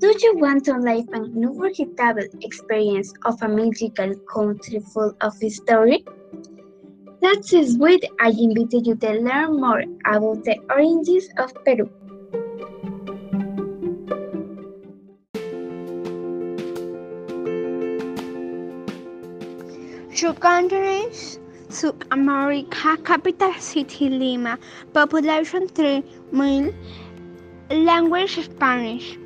Do you want to live an unforgettable experience of a magical country full of history? That's sweet. I invite you to learn more about the origins of Peru. Two countries, South America, capital city Lima, population 3 million, language Spanish.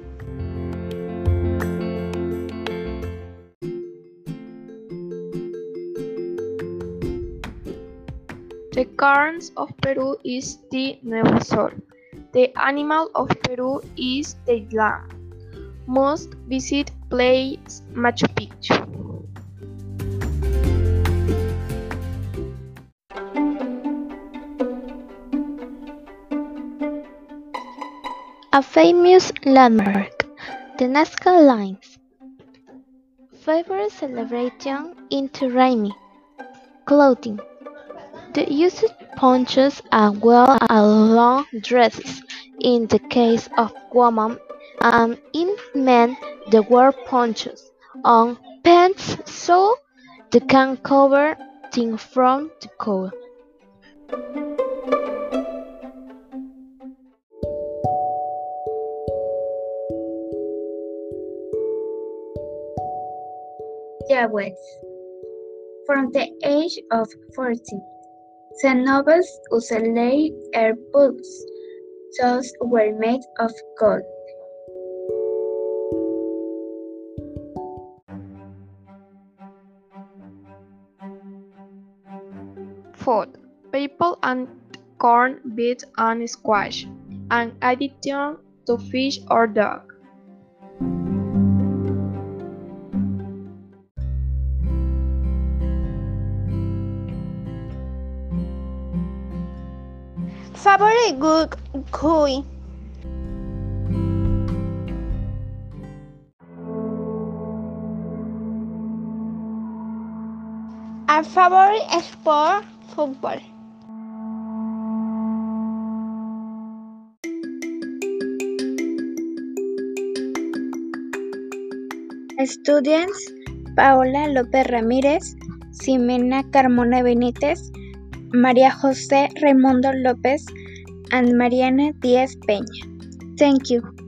The current of Peru is the Nuevo Sol. The animal of Peru is the lion. Must visit place Machu Picchu. A famous landmark, the Nazca Lines. Favorite celebration Inti Raymi. Clothing. The used ponchos as well as long dresses in the case of women and in men they wear ponchos on pants so they can cover things from the cold. Jewels. From the age of 14, the nobles usually air boots. Those were made of gold. Food. People and corn, beets and squash. An addition to fish or dog. Favorite good. A favorite sport football. Students Paola López Ramírez, Ximena Carmona Benítez, María José Raimundo López, and Mariana Diaz Peña. Thank you.